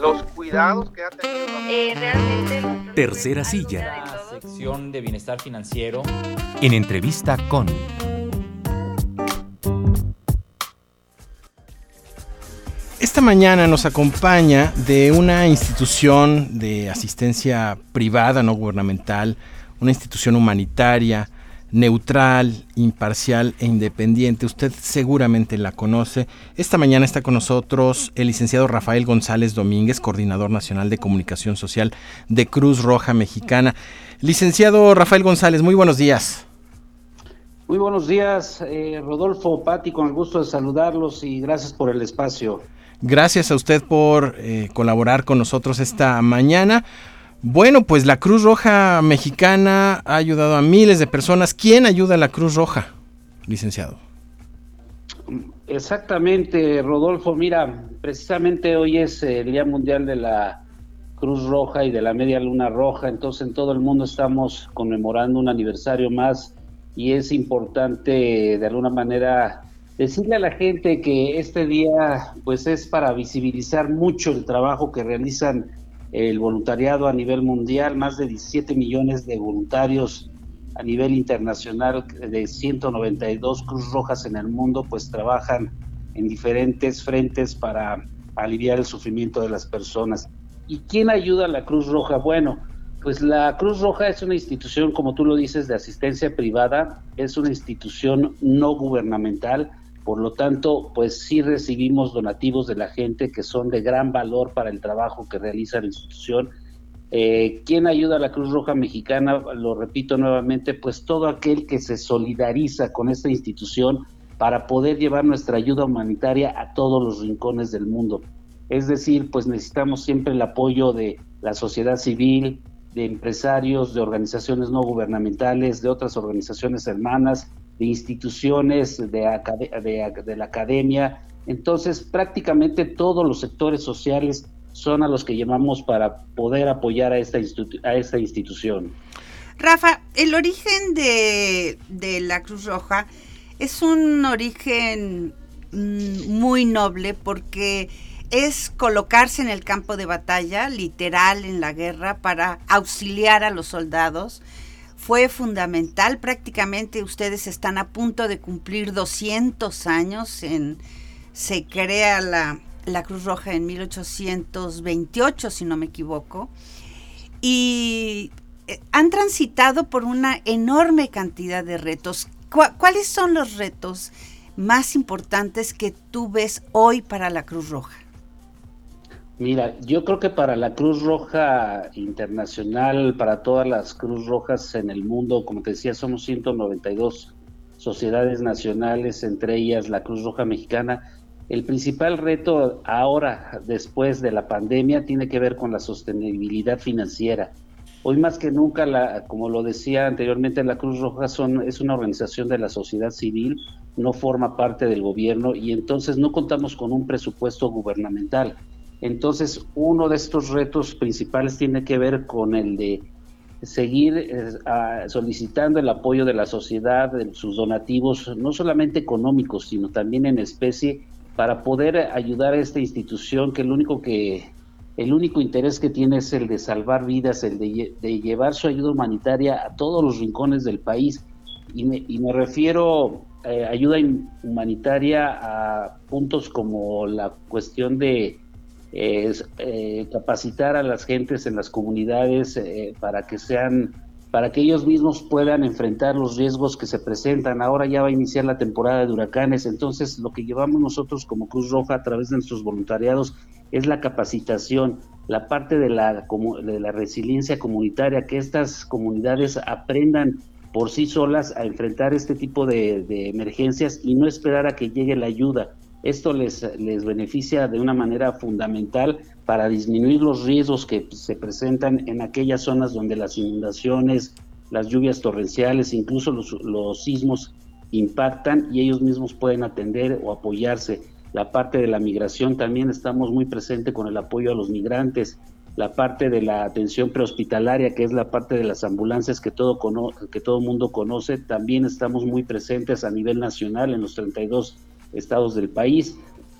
los cuidados que ha tenido. Eh, realmente. Tercera silla. La sección de bienestar financiero. En entrevista con. Esta mañana nos acompaña de una institución de asistencia privada, no gubernamental, una institución humanitaria, neutral, imparcial e independiente. Usted seguramente la conoce. Esta mañana está con nosotros el licenciado Rafael González Domínguez, coordinador nacional de comunicación social de Cruz Roja Mexicana. Licenciado Rafael González, muy buenos días. Muy buenos días, eh, Rodolfo Pati, con el gusto de saludarlos y gracias por el espacio. Gracias a usted por eh, colaborar con nosotros esta mañana. Bueno, pues la Cruz Roja Mexicana ha ayudado a miles de personas. ¿Quién ayuda a la Cruz Roja, licenciado? Exactamente, Rodolfo. Mira, precisamente hoy es el Día Mundial de la Cruz Roja y de la Media Luna Roja, entonces en todo el mundo estamos conmemorando un aniversario más y es importante de alguna manera decirle a la gente que este día pues es para visibilizar mucho el trabajo que realizan el voluntariado a nivel mundial, más de 17 millones de voluntarios a nivel internacional de 192 Cruz Rojas en el mundo, pues trabajan en diferentes frentes para aliviar el sufrimiento de las personas. ¿Y quién ayuda a la Cruz Roja? Bueno, pues la Cruz Roja es una institución, como tú lo dices, de asistencia privada, es una institución no gubernamental, por lo tanto, pues sí recibimos donativos de la gente que son de gran valor para el trabajo que realiza la institución. Eh, ¿Quién ayuda a la Cruz Roja Mexicana? Lo repito nuevamente, pues todo aquel que se solidariza con esta institución para poder llevar nuestra ayuda humanitaria a todos los rincones del mundo. Es decir, pues necesitamos siempre el apoyo de la sociedad civil, de empresarios, de organizaciones no gubernamentales, de otras organizaciones hermanas, instituciones, de, de, la academia. Entonces, prácticamente todos los sectores sociales son a los que llamamos para poder apoyar a esta, a esta institución. Rafa, el origen de, de la Cruz Roja es un origen mm, muy noble porque es colocarse en el campo de batalla, literal en la guerra, para auxiliar a los soldados fue fundamental. Prácticamente ustedes están a punto de cumplir 200 años. En, se crea la, la Cruz Roja en 1828, si no me equivoco. Y eh, han transitado por una enorme cantidad de retos. ¿Cuáles son los retos más importantes que tú ves hoy para la Cruz Roja? Mira, yo creo que para la Cruz Roja Internacional, para todas las Cruz Rojas en el mundo, como te decía, somos 192 sociedades nacionales, entre ellas la Cruz Roja Mexicana. El principal reto ahora, después de la pandemia, tiene que ver con la sostenibilidad financiera. Hoy más que nunca, la, como lo decía anteriormente, la Cruz Roja son, es una organización de la sociedad civil, no forma parte del gobierno y entonces no contamos con un presupuesto gubernamental. Entonces, uno de estos retos principales tiene que ver con el de seguir eh, solicitando el apoyo de la sociedad, de sus donativos, no solamente económicos, sino también en especie, para poder ayudar a esta institución que el único que el único interés que tiene es el de salvar vidas, el de, llevar su ayuda humanitaria a todos los rincones del país. Y me, refiero a eh, ayuda humanitaria a puntos como la cuestión de es eh, capacitar a las gentes en las comunidades eh, para que sean para que ellos mismos puedan enfrentar los riesgos que se presentan. Ahora ya va a iniciar la temporada de huracanes, entonces lo que llevamos nosotros como Cruz Roja a través de nuestros voluntariados es la capacitación, la parte de la, de la resiliencia comunitaria, que estas comunidades aprendan por sí solas a enfrentar este tipo de emergencias y no esperar a que llegue la ayuda esto les, les beneficia de una manera fundamental para disminuir los riesgos que se presentan en aquellas zonas donde las inundaciones, las lluvias torrenciales, incluso los, los sismos impactan y ellos mismos pueden atender o apoyarse. La parte de la migración también estamos muy presentes con el apoyo a los migrantes. La parte de la atención prehospitalaria, que es la parte de las ambulancias que todo, que todo mundo conoce, también estamos muy presentes a nivel nacional en los 32 estados del país.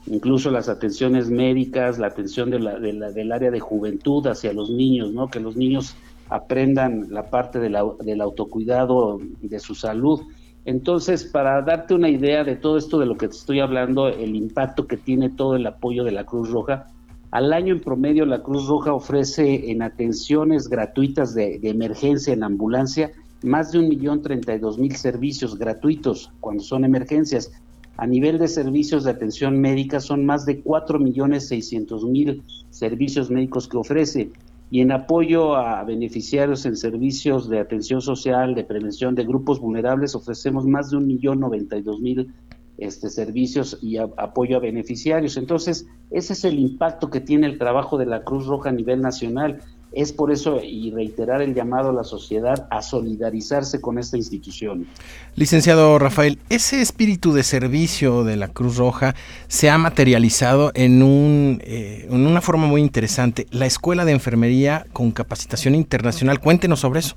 incluso las atenciones médicas, la atención de la, del área de juventud hacia los niños, ¿no? Que los niños aprendan la parte de la, del autocuidado de su salud. Entonces, para darte una idea de todo esto de lo que te estoy hablando, el impacto que tiene todo el apoyo de la Cruz Roja, al año en promedio la Cruz Roja ofrece en atenciones gratuitas de emergencia en ambulancia más de un millón treinta y dos mil servicios gratuitos cuando son emergencias. A nivel de servicios de atención médica son más de cuatro millones seiscientos mil servicios médicos que ofrece y en apoyo a beneficiarios en servicios de atención social, de prevención de grupos vulnerables, ofrecemos más de un millón noventa y dos mil este, servicios y apoyo a beneficiarios. Entonces, ese es el impacto que tiene el trabajo de la Cruz Roja a nivel nacional. Es por eso y reiterar el llamado a la sociedad a solidarizarse con esta institución. Licenciado Rafael, ese espíritu de servicio de la Cruz Roja se ha materializado en, un, eh, en una forma muy interesante. La Escuela de Enfermería con capacitación internacional. Cuéntenos sobre eso.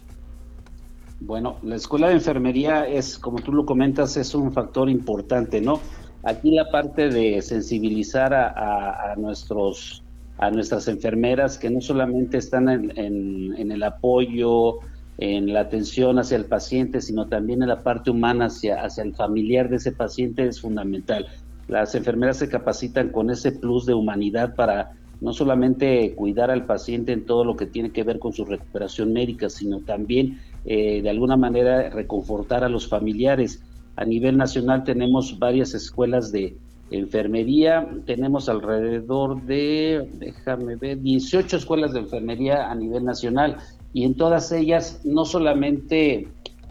Bueno, la Escuela de Enfermería es, como tú lo comentas, es un factor importante, ¿no? Aquí la parte de sensibilizar a nuestros a nuestras enfermeras que no solamente están en, el apoyo, en la atención hacia el paciente, sino también en la parte humana hacia, hacia el familiar de ese paciente es fundamental. Las enfermeras se capacitan con ese plus de humanidad para no solamente cuidar al paciente en todo lo que tiene que ver con su recuperación médica, sino también eh, de alguna manera reconfortar a los familiares. A nivel nacional tenemos varias escuelas de, enfermería. Tenemos alrededor de, déjame ver, 18 escuelas de enfermería a nivel nacional y en todas ellas no solamente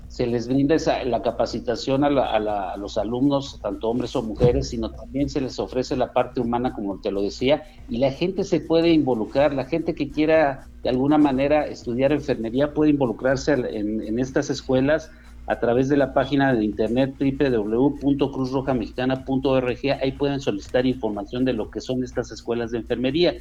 se les brinda esa, la capacitación a, los alumnos, tanto hombres o mujeres, sino también se les ofrece la parte humana, como te lo decía, y la gente se puede involucrar, la gente que quiera de alguna manera estudiar enfermería puede involucrarse en estas escuelas a través de la página de internet www.cruzrojamexicana.org. Ahí pueden solicitar información de lo que son estas escuelas de enfermería.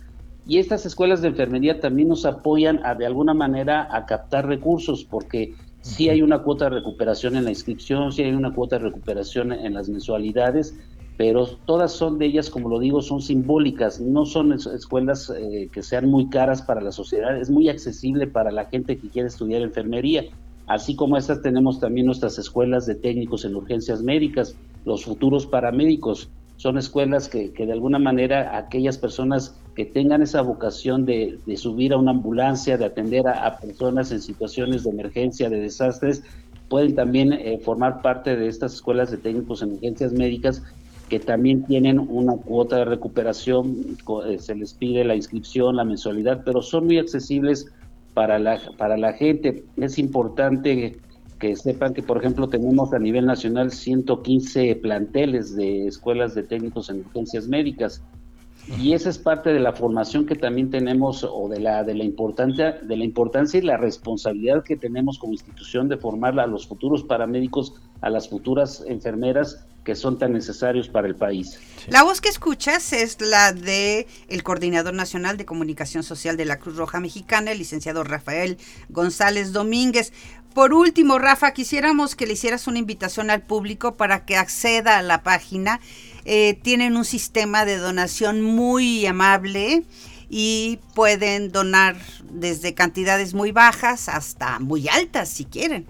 Y estas escuelas de enfermería también nos apoyan a, de alguna manera a captar recursos, porque sí hay una cuota de recuperación en la inscripción, sí hay una cuota de recuperación en las mensualidades, pero todas son de ellas, como lo digo, son simbólicas, no son escuelas eh, que sean muy caras para la sociedad, es muy accesible para la gente que quiere estudiar enfermería. Así como estas tenemos también nuestras escuelas de técnicos en urgencias médicas, los futuros paramédicos. Son escuelas que, de alguna manera aquellas personas que tengan esa vocación de, subir a una ambulancia, de atender a, personas en situaciones de emergencia, de desastres, pueden también eh, formar parte de estas escuelas de técnicos en urgencias médicas que también tienen una cuota de recuperación, eh, se les pide la inscripción, la mensualidad, pero son muy accesibles para la, para la gente. Es importante que sepan que, por ejemplo, tenemos a nivel nacional 115 planteles de escuelas de técnicos en urgencias médicas. Y esa es parte de la formación que también tenemos o de la de la importancia de la importancia y la responsabilidad que tenemos como institución de formar a los futuros paramédicos, a las futuras enfermeras que son tan necesarios para el país. La voz que escuchas es la de el coordinador nacional de comunicación social de la Cruz Roja Mexicana, el licenciado Rafael González Domínguez. Por último, Rafa, quisiéramos que le hicieras una invitación al público para que acceda a la página. Eh, tienen un sistema de donación muy amable y pueden donar desde cantidades muy bajas hasta muy altas si quieren.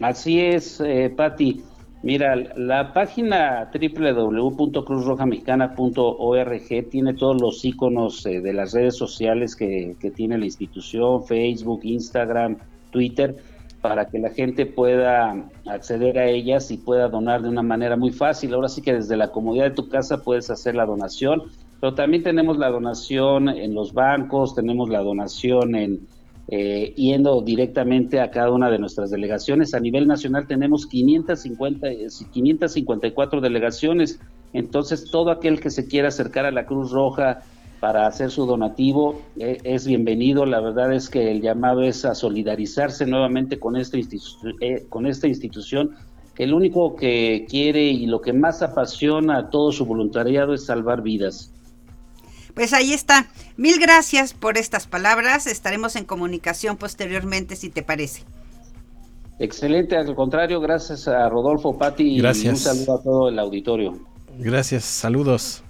Así es, eh, Patti. Mira, la página www.cruzrojamexicana.org tiene todos los iconos eh, de las redes sociales que, tiene la institución, Facebook, Instagram, Twitter, para que la gente pueda acceder a ellas y pueda donar de una manera muy fácil. Ahora sí que desde la comodidad de tu casa puedes hacer la donación, pero también tenemos la donación en los bancos, tenemos la donación en eh, yendo directamente a cada una de nuestras delegaciones. A nivel nacional tenemos 550, 554 delegaciones, entonces todo aquel que se quiera acercar a la Cruz Roja para hacer su donativo eh, es bienvenido. La verdad es que el llamado es a solidarizarse nuevamente con esta, eh, con esta institución el único que quiere y lo que más apasiona a todo su voluntariado es salvar vidas. Pues ahí está. Mil gracias por estas palabras. Estaremos en comunicación posteriormente, si te parece. Excelente, al contrario, gracias a Rodolfo Pati gracias. y un saludo a todo el auditorio. Gracias, saludos.